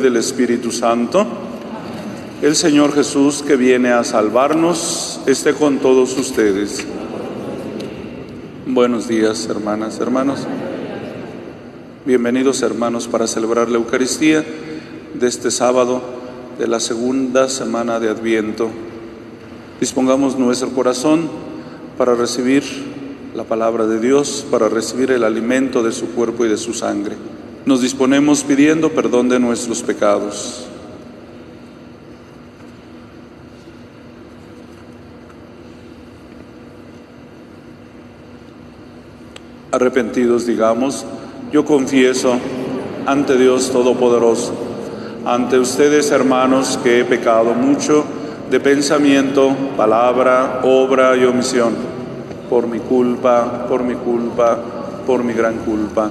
del Espíritu Santo, el Señor Jesús que viene a salvarnos esté con todos ustedes. Buenos días, hermanas, hermanos. Bienvenidos, hermanos, para celebrar la Eucaristía de este sábado de la segunda semana de Adviento. Dispongamos nuestro corazón para recibir la palabra de Dios, para recibir el alimento de su cuerpo y de su sangre. Nos disponemos pidiendo perdón de nuestros pecados. Arrepentidos digamos, yo confieso ante Dios Todopoderoso, ante ustedes hermanos que he pecado mucho de pensamiento, palabra, obra y omisión, por mi culpa, por mi culpa, por mi gran culpa.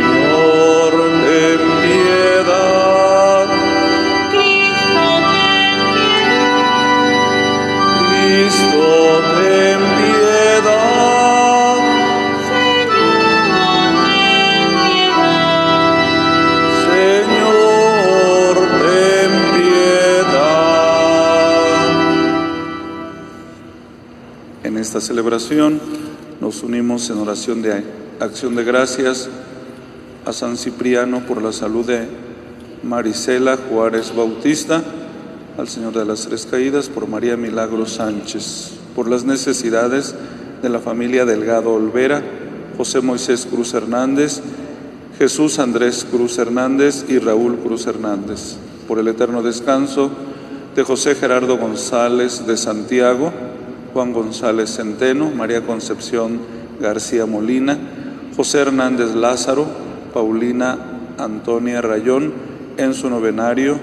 celebración nos unimos en oración de acción de gracias a San Cipriano por la salud de Marisela Juárez Bautista, al Señor de las Tres Caídas por María Milagro Sánchez, por las necesidades de la familia Delgado Olvera, José Moisés Cruz Hernández, Jesús Andrés Cruz Hernández y Raúl Cruz Hernández, por el eterno descanso de José Gerardo González de Santiago, Juan González Centeno, María Concepción García Molina, José Hernández Lázaro, Paulina Antonia Rayón, en su novenario,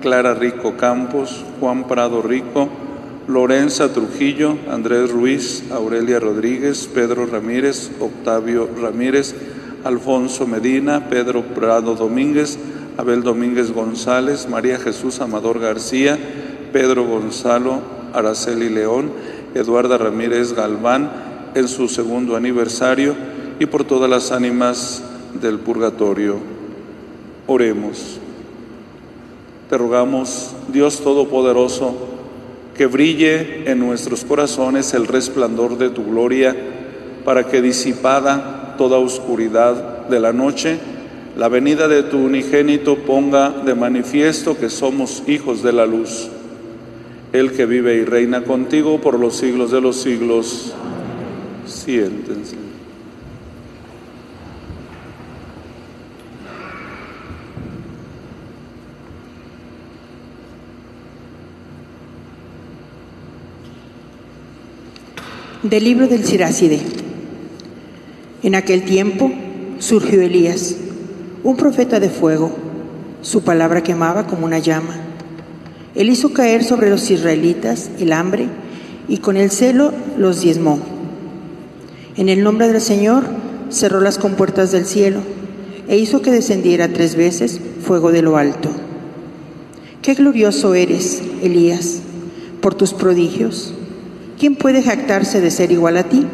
Clara Rico Campos, Juan Prado Rico, Lorenza Trujillo, Andrés Ruiz, Aurelia Rodríguez, Pedro Ramírez, Octavio Ramírez, Alfonso Medina, Pedro Prado Domínguez, Abel Domínguez González, María Jesús Amador García, Pedro Gonzalo Araceli León, Eduarda Ramírez Galván, en su segundo aniversario, y por todas las ánimas del purgatorio. Oremos. Te rogamos, Dios Todopoderoso, que brille en nuestros corazones el resplandor de tu gloria, para que disipada toda oscuridad de la noche, la venida de tu unigénito ponga de manifiesto que somos hijos de la luz. El que vive y reina contigo por los siglos de los siglos. Siéntense. Del libro del Siracide. En aquel tiempo surgió Elías, un profeta de fuego. Su palabra quemaba como una llama. Él hizo caer sobre los israelitas el hambre y con el celo los diezmó. En el nombre del Señor cerró las compuertas del cielo e hizo que descendiera tres veces fuego de lo alto. Qué glorioso eres, Elías, por tus prodigios. ¿Quién puede jactarse de ser igual a ti?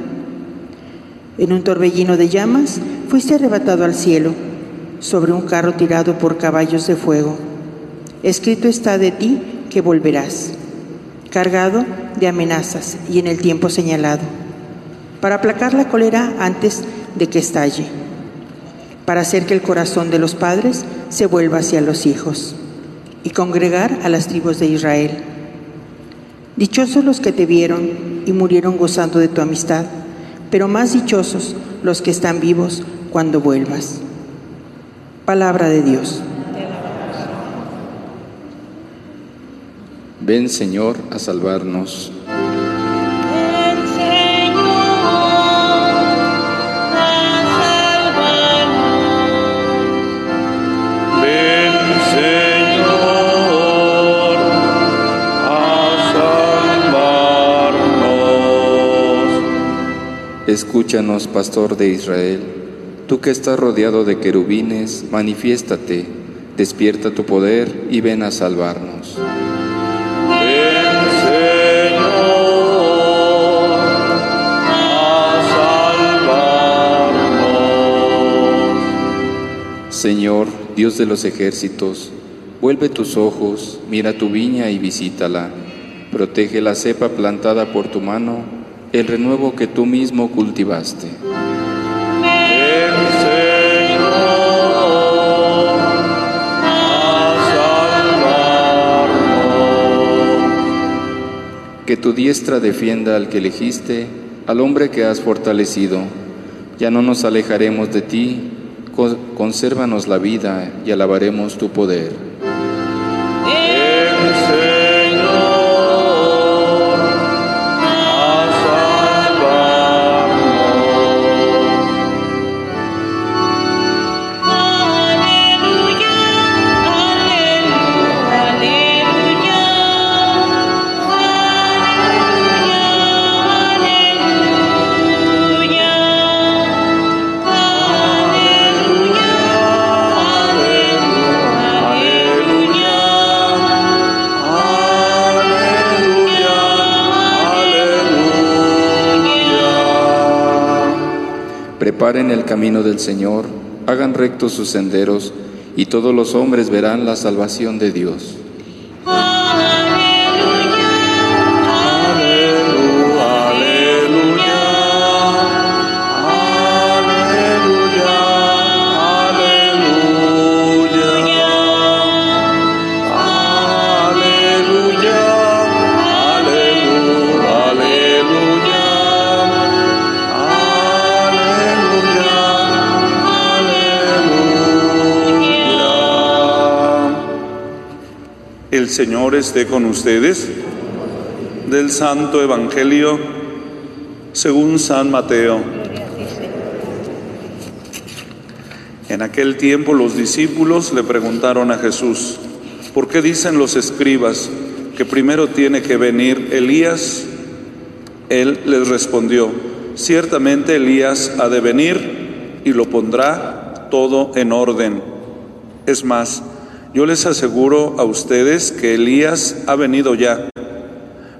En un torbellino de llamas fuiste arrebatado al cielo, sobre un carro tirado por caballos de fuego. Escrito está de ti que volverás, cargado de amenazas y en el tiempo señalado, para aplacar la cólera antes de que estalle, para hacer que el corazón de los padres se vuelva hacia los hijos y congregar a las tribus de Israel. Dichosos los que te vieron y murieron gozando de tu amistad, pero más dichosos los que están vivos cuando vuelvas. Palabra de Dios. Ven Señor a salvarnos. Ven, señor, a salvarnos. Ven, señor, a salvarnos. Escúchanos, Pastor de Israel, tú que estás rodeado de querubines, manifiéstate, despierta tu poder y ven a salvarnos. Señor, Dios de los ejércitos, vuelve tus ojos, mira tu viña y visítala. Protege la cepa plantada por tu mano, el renuevo que tú mismo cultivaste. Que tu diestra defienda al que elegiste, al hombre que has fortalecido. Ya no nos alejaremos de ti, consérvanos la vida y alabaremos tu poder. Camino del Señor, hagan rectos sus senderos, y todos los hombres verán la salvación de Dios. El Señor esté con ustedes. Del Santo Evangelio según San Mateo. En aquel tiempo los discípulos le preguntaron a Jesús, ¿por qué dicen los escribas que primero tiene que venir Elías? Él les respondió, ciertamente Elías ha de venir y lo pondrá todo en orden. Es más, yo les aseguro a ustedes que Elías ha venido ya,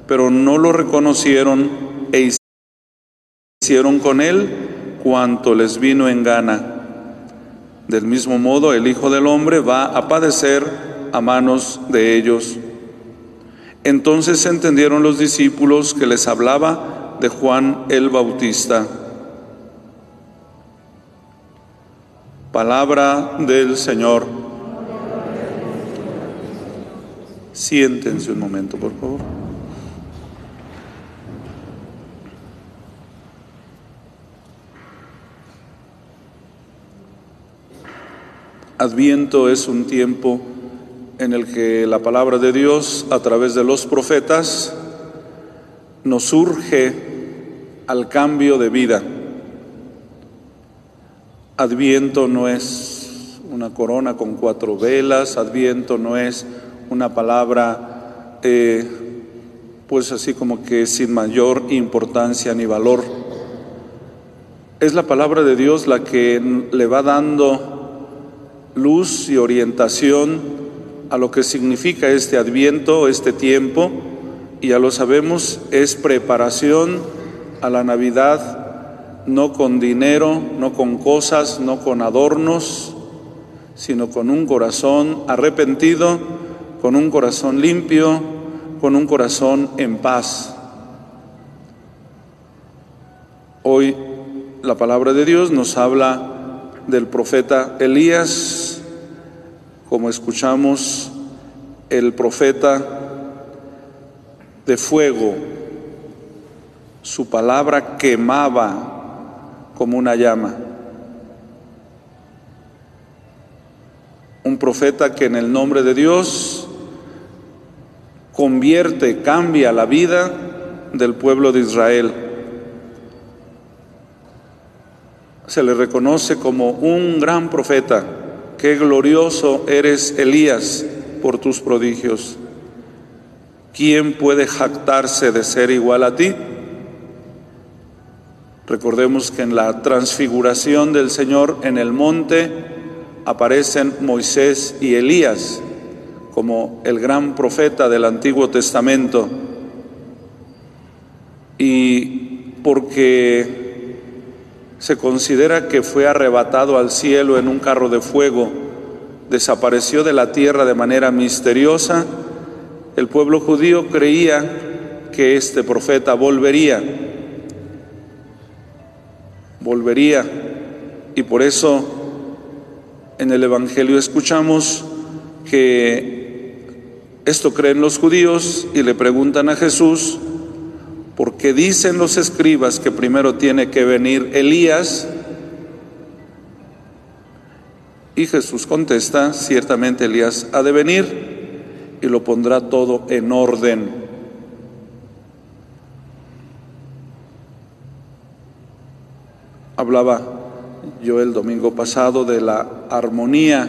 pero no lo reconocieron e hicieron con él cuanto les vino en gana. Del mismo modo, el Hijo del Hombre va a padecer a manos de ellos. Entonces entendieron los discípulos que les hablaba de Juan el Bautista. Palabra del Señor. Siéntense un momento, por favor. Adviento es un tiempo en el que la palabra de Dios a través de los profetas nos urge al cambio de vida. Adviento no es una corona con cuatro velas, Adviento no es una palabra eh, pues así como que sin mayor importancia ni valor. Es la palabra de Dios la que le va dando luz y orientación a lo que significa este adviento, este tiempo, y ya lo sabemos, es preparación a la Navidad, no con dinero, no con cosas, no con adornos, sino con un corazón arrepentido, con un corazón limpio, con un corazón en paz. Hoy la palabra de Dios nos habla del profeta Elías, como escuchamos, el profeta de fuego, su palabra quemaba como una llama. Un profeta que en el nombre de Dios convierte, cambia la vida del pueblo de Israel. Se le reconoce como un gran profeta. Qué glorioso eres Elías por tus prodigios. ¿Quién puede jactarse de ser igual a ti? Recordemos que en la transfiguración del Señor en el monte aparecen Moisés y Elías como el gran profeta del Antiguo Testamento. Y porque se considera que fue arrebatado al cielo en un carro de fuego, desapareció de la tierra de manera misteriosa, el pueblo judío creía que este profeta volvería, volvería, y por eso en el Evangelio escuchamos que esto creen los judíos y le preguntan a Jesús, ¿por qué dicen los escribas que primero tiene que venir Elías? Y Jesús contesta, ciertamente Elías ha de venir y lo pondrá todo en orden. Hablaba yo el domingo pasado de la armonía,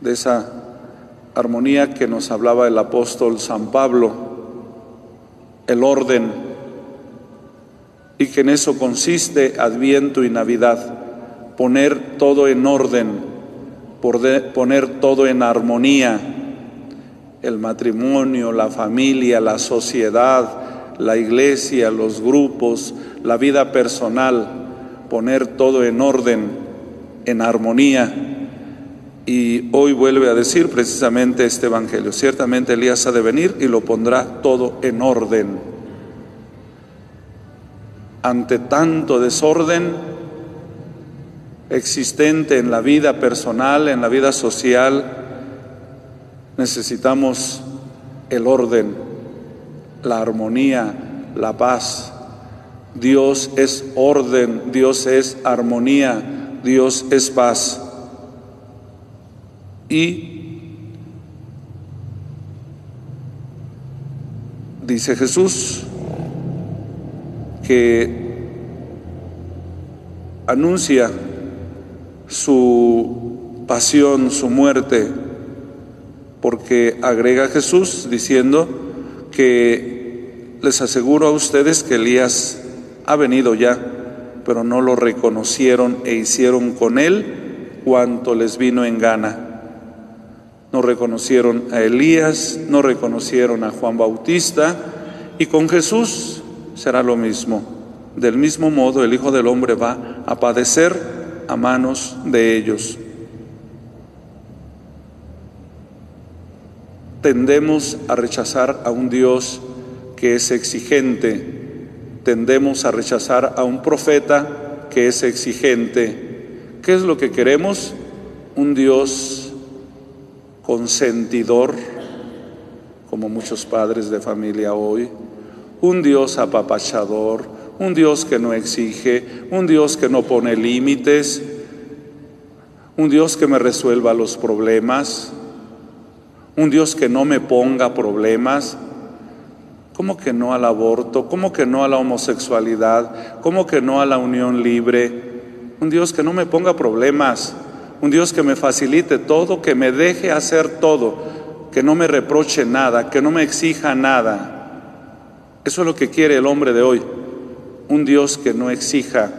de esa armonía que nos hablaba el apóstol San Pablo, el orden, y que en eso consiste Adviento y Navidad, poner todo en orden, poner todo en armonía el matrimonio, la familia, la sociedad, la iglesia, los grupos, la vida personal, poner todo en orden, en armonía. Y hoy vuelve a decir precisamente este Evangelio. Ciertamente Elías ha de venir y lo pondrá todo en orden. Ante tanto desorden existente en la vida personal, en la vida social, Necesitamos el orden, la armonía, la paz. Dios es orden, Dios es armonía, Dios es paz. Y dice Jesús que anuncia su pasión, su muerte, porque agrega Jesús diciendo que les aseguro a ustedes que Elías ha venido ya, pero no lo reconocieron e hicieron con él cuanto les vino en gana. No reconocieron a Elías, no reconocieron a Juan Bautista y con Jesús será lo mismo. Del mismo modo el Hijo del Hombre va a padecer a manos de ellos. tendemos a rechazar a un Dios que es exigente, tendemos a rechazar a un profeta que es exigente. ¿Qué es lo que queremos? Un Dios consentidor, como muchos padres de familia hoy, un Dios apapachador, un Dios que no exige, un Dios que no pone límites, un Dios que me resuelva los problemas, un Dios que no me ponga problemas. ¿Cómo que no al aborto? ¿Cómo que no a la homosexualidad? ¿Cómo que no a la unión libre? Un Dios que no me ponga problemas. Un Dios que me facilite todo, que me deje hacer todo, que no me reproche nada, que no me exija nada. Eso es lo que quiere el hombre de hoy. Un Dios que no exija,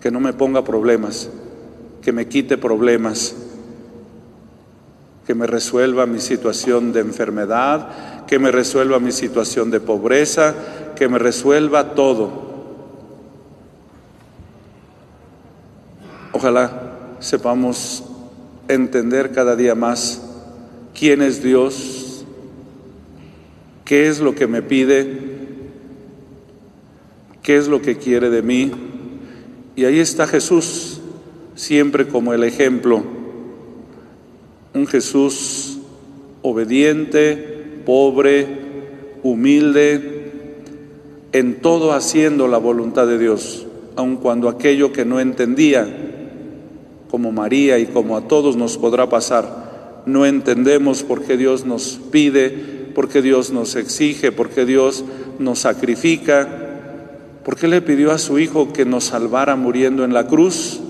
que no me ponga problemas, que me quite problemas que me resuelva mi situación de enfermedad, que me resuelva mi situación de pobreza, que me resuelva todo. Ojalá sepamos entender cada día más quién es Dios, qué es lo que me pide, qué es lo que quiere de mí. Y ahí está Jesús, siempre como el ejemplo un Jesús obediente, pobre, humilde, en todo haciendo la voluntad de Dios, aun cuando aquello que no entendía, como María y como a todos nos podrá pasar, no entendemos por qué Dios nos pide, por qué Dios nos exige, por qué Dios nos sacrifica, por qué le pidió a su Hijo que nos salvara muriendo en la cruz,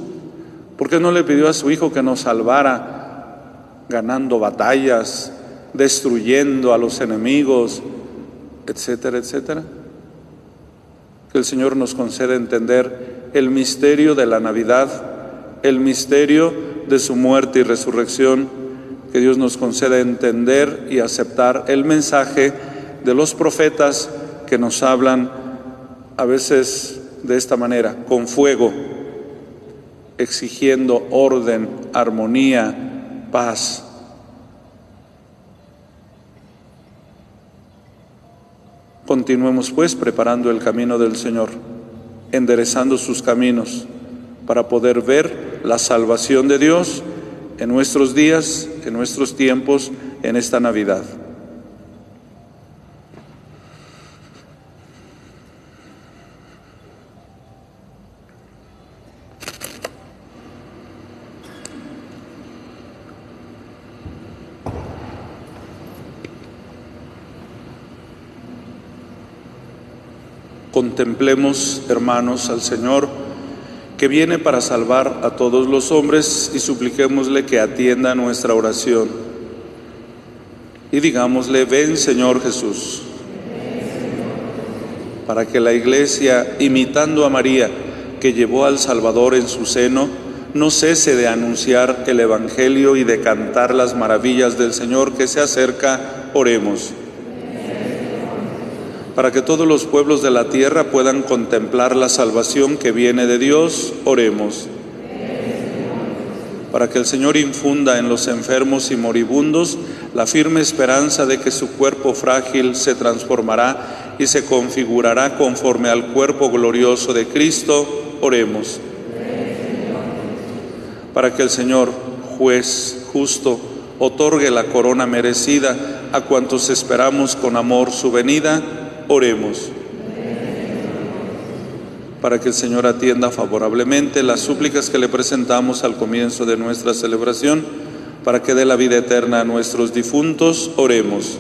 por qué no le pidió a su Hijo que nos salvara ganando batallas, destruyendo a los enemigos, etcétera, etcétera. Que el Señor nos conceda entender el misterio de la Navidad, el misterio de su muerte y resurrección. Que Dios nos conceda entender y aceptar el mensaje de los profetas que nos hablan a veces de esta manera, con fuego, exigiendo orden, armonía, paz. Continuemos pues preparando el camino del Señor, enderezando sus caminos para poder ver la salvación de Dios en nuestros días, en nuestros tiempos, en esta Navidad. Contemplemos, hermanos, al Señor que viene para salvar a todos los hombres y supliquémosle que atienda nuestra oración. Y digámosle, ven Señor Jesús, para que la iglesia, imitando a María, que llevó al Salvador en su seno, no cese de anunciar el Evangelio y de cantar las maravillas del Señor que se acerca, oremos para que todos los pueblos de la tierra puedan contemplar la salvación que viene de Dios, oremos. Para que el Señor infunda en los enfermos y moribundos la firme esperanza de que su cuerpo frágil se transformará y se configurará conforme al cuerpo glorioso de Cristo, oremos. Para que el Señor, juez justo, otorgue la corona merecida a cuantos esperamos con amor su venida, Oremos. Para que el Señor atienda favorablemente las súplicas que le presentamos al comienzo de nuestra celebración, para que dé la vida eterna a nuestros difuntos, oremos.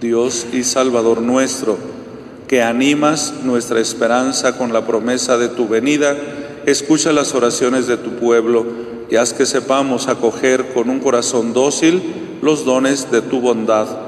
Dios y Salvador nuestro, que animas nuestra esperanza con la promesa de tu venida, escucha las oraciones de tu pueblo y haz que sepamos acoger con un corazón dócil los dones de tu bondad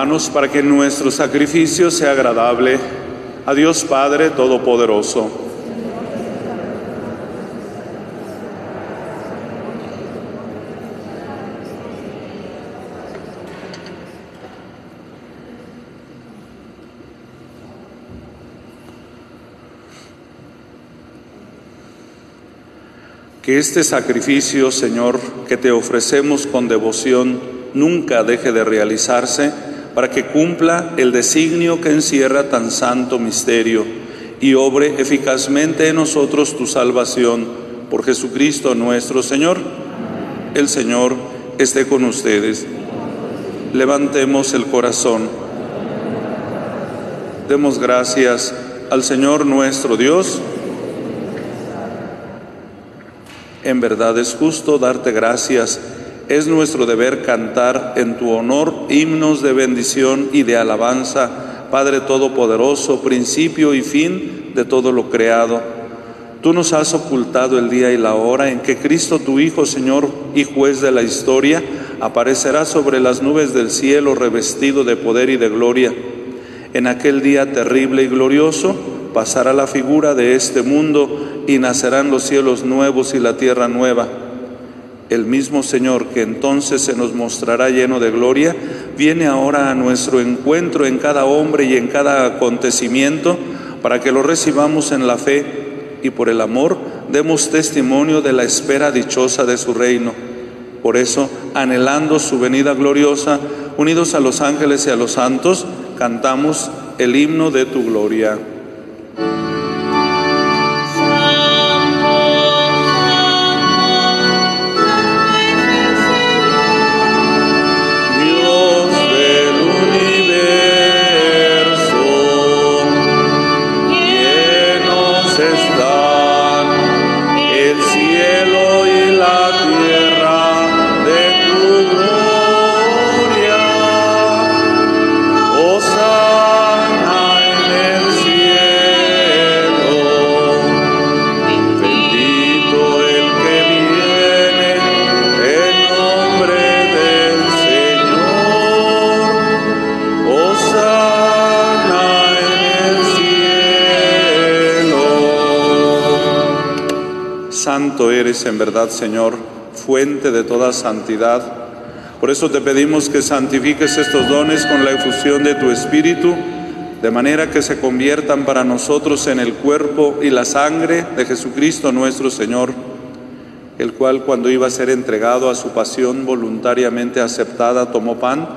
Hermanos para que nuestro sacrificio sea agradable a Dios Padre Todopoderoso. Que este sacrificio, Señor, que te ofrecemos con devoción, nunca deje de realizarse para que cumpla el designio que encierra tan santo misterio y obre eficazmente en nosotros tu salvación por Jesucristo nuestro Señor. El Señor esté con ustedes. Levantemos el corazón. Demos gracias al Señor nuestro Dios. En verdad es justo darte gracias. Es nuestro deber cantar en tu honor himnos de bendición y de alabanza, Padre Todopoderoso, principio y fin de todo lo creado. Tú nos has ocultado el día y la hora en que Cristo tu Hijo, Señor y juez de la historia, aparecerá sobre las nubes del cielo revestido de poder y de gloria. En aquel día terrible y glorioso pasará la figura de este mundo y nacerán los cielos nuevos y la tierra nueva. El mismo Señor que entonces se nos mostrará lleno de gloria, viene ahora a nuestro encuentro en cada hombre y en cada acontecimiento para que lo recibamos en la fe y por el amor demos testimonio de la espera dichosa de su reino. Por eso, anhelando su venida gloriosa, unidos a los ángeles y a los santos, cantamos el himno de tu gloria. En verdad, Señor, fuente de toda santidad. Por eso te pedimos que santifiques estos dones con la efusión de tu Espíritu, de manera que se conviertan para nosotros en el cuerpo y la sangre de Jesucristo nuestro Señor, el cual cuando iba a ser entregado a su pasión voluntariamente aceptada, tomó pan,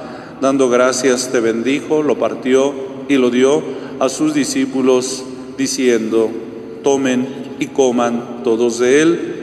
dando gracias te bendijo, lo partió y lo dio a sus discípulos, diciendo, tomen y coman todos de él,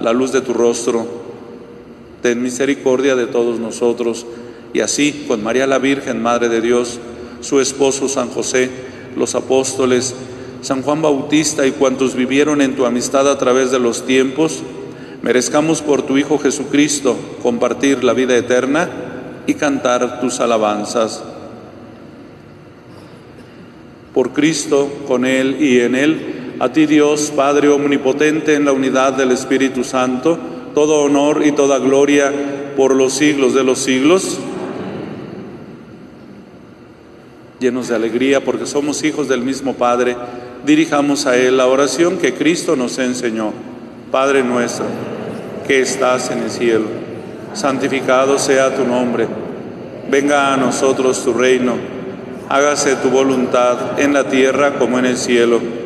la luz de tu rostro. Ten misericordia de todos nosotros y así con María la Virgen, Madre de Dios, su esposo San José, los apóstoles, San Juan Bautista y cuantos vivieron en tu amistad a través de los tiempos, merezcamos por tu Hijo Jesucristo compartir la vida eterna y cantar tus alabanzas. Por Cristo, con Él y en Él, a ti Dios, Padre Omnipotente, en la unidad del Espíritu Santo, todo honor y toda gloria por los siglos de los siglos. Llenos de alegría porque somos hijos del mismo Padre, dirijamos a Él la oración que Cristo nos enseñó. Padre nuestro, que estás en el cielo, santificado sea tu nombre, venga a nosotros tu reino, hágase tu voluntad en la tierra como en el cielo.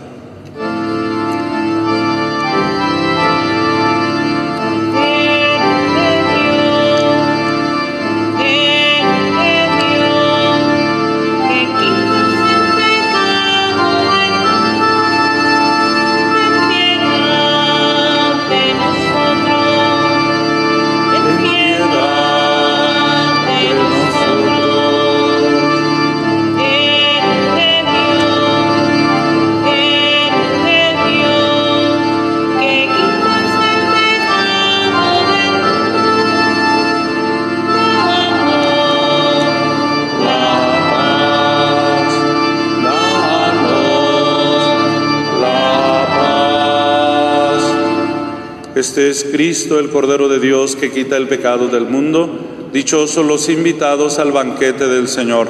Este es Cristo, el Cordero de Dios, que quita el pecado del mundo. Dichosos los invitados al banquete del Señor.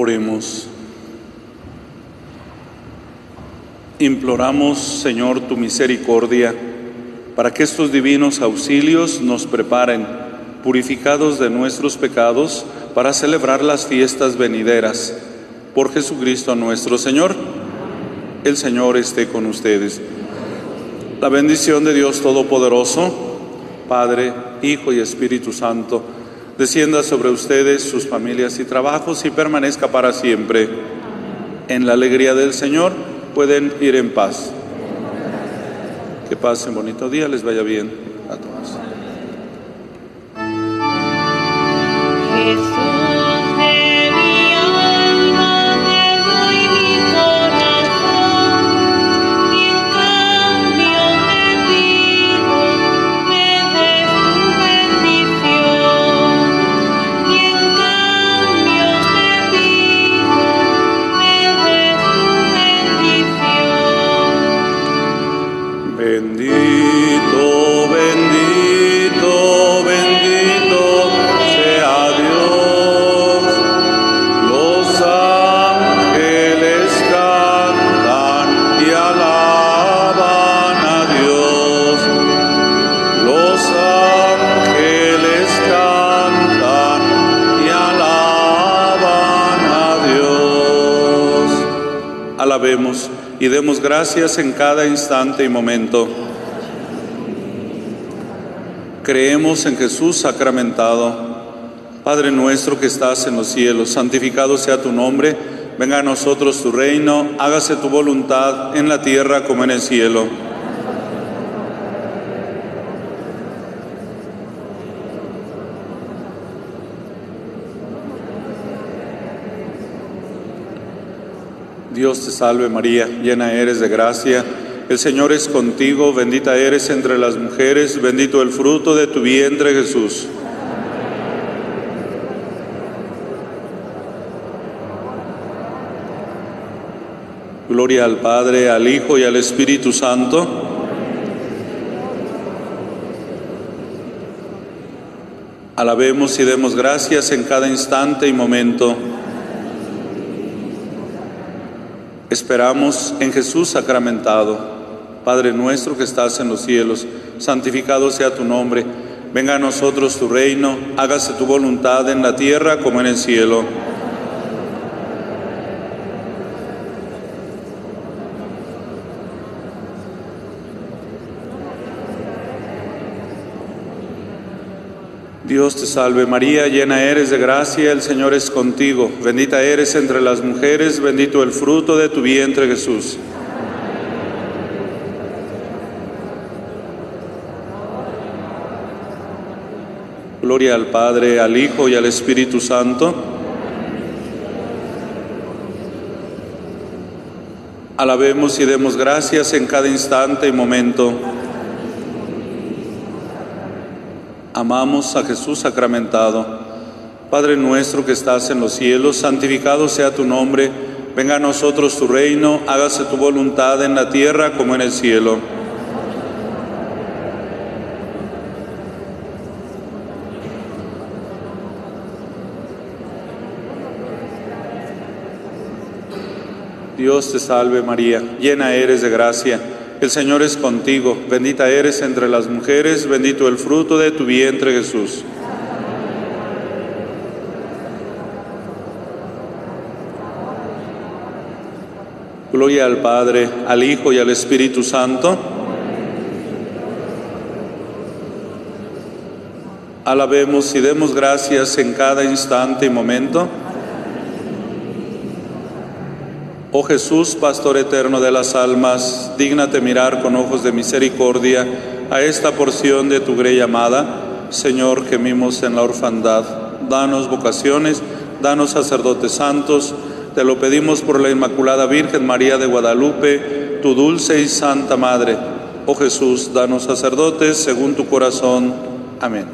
Oremos. Imploramos, Señor, tu misericordia para que estos divinos auxilios nos preparen, purificados de nuestros pecados, para celebrar las fiestas venideras. Por Jesucristo nuestro Señor, el Señor esté con ustedes. La bendición de Dios Todopoderoso, Padre, Hijo y Espíritu Santo, descienda sobre ustedes, sus familias y trabajos y permanezca para siempre. En la alegría del Señor pueden ir en paz. Que pasen bonito día, les vaya bien a todos. Y demos gracias en cada instante y momento. Creemos en Jesús sacramentado. Padre nuestro que estás en los cielos, santificado sea tu nombre, venga a nosotros tu reino, hágase tu voluntad en la tierra como en el cielo. Dios te salve María, llena eres de gracia, el Señor es contigo, bendita eres entre las mujeres, bendito el fruto de tu vientre Jesús. Gloria al Padre, al Hijo y al Espíritu Santo. Alabemos y demos gracias en cada instante y momento. Esperamos en Jesús sacramentado. Padre nuestro que estás en los cielos, santificado sea tu nombre. Venga a nosotros tu reino, hágase tu voluntad en la tierra como en el cielo. Dios te salve María, llena eres de gracia, el Señor es contigo, bendita eres entre las mujeres, bendito el fruto de tu vientre Jesús. Gloria al Padre, al Hijo y al Espíritu Santo. Alabemos y demos gracias en cada instante y momento. Amamos a Jesús sacramentado. Padre nuestro que estás en los cielos, santificado sea tu nombre, venga a nosotros tu reino, hágase tu voluntad en la tierra como en el cielo. Dios te salve María, llena eres de gracia. El Señor es contigo, bendita eres entre las mujeres, bendito el fruto de tu vientre Jesús. Gloria al Padre, al Hijo y al Espíritu Santo. Alabemos y demos gracias en cada instante y momento. Oh Jesús, Pastor eterno de las almas, dígnate mirar con ojos de misericordia a esta porción de tu grey amada. Señor, gemimos en la orfandad. Danos vocaciones, danos sacerdotes santos. Te lo pedimos por la Inmaculada Virgen María de Guadalupe, tu dulce y santa Madre. Oh Jesús, danos sacerdotes según tu corazón. Amén.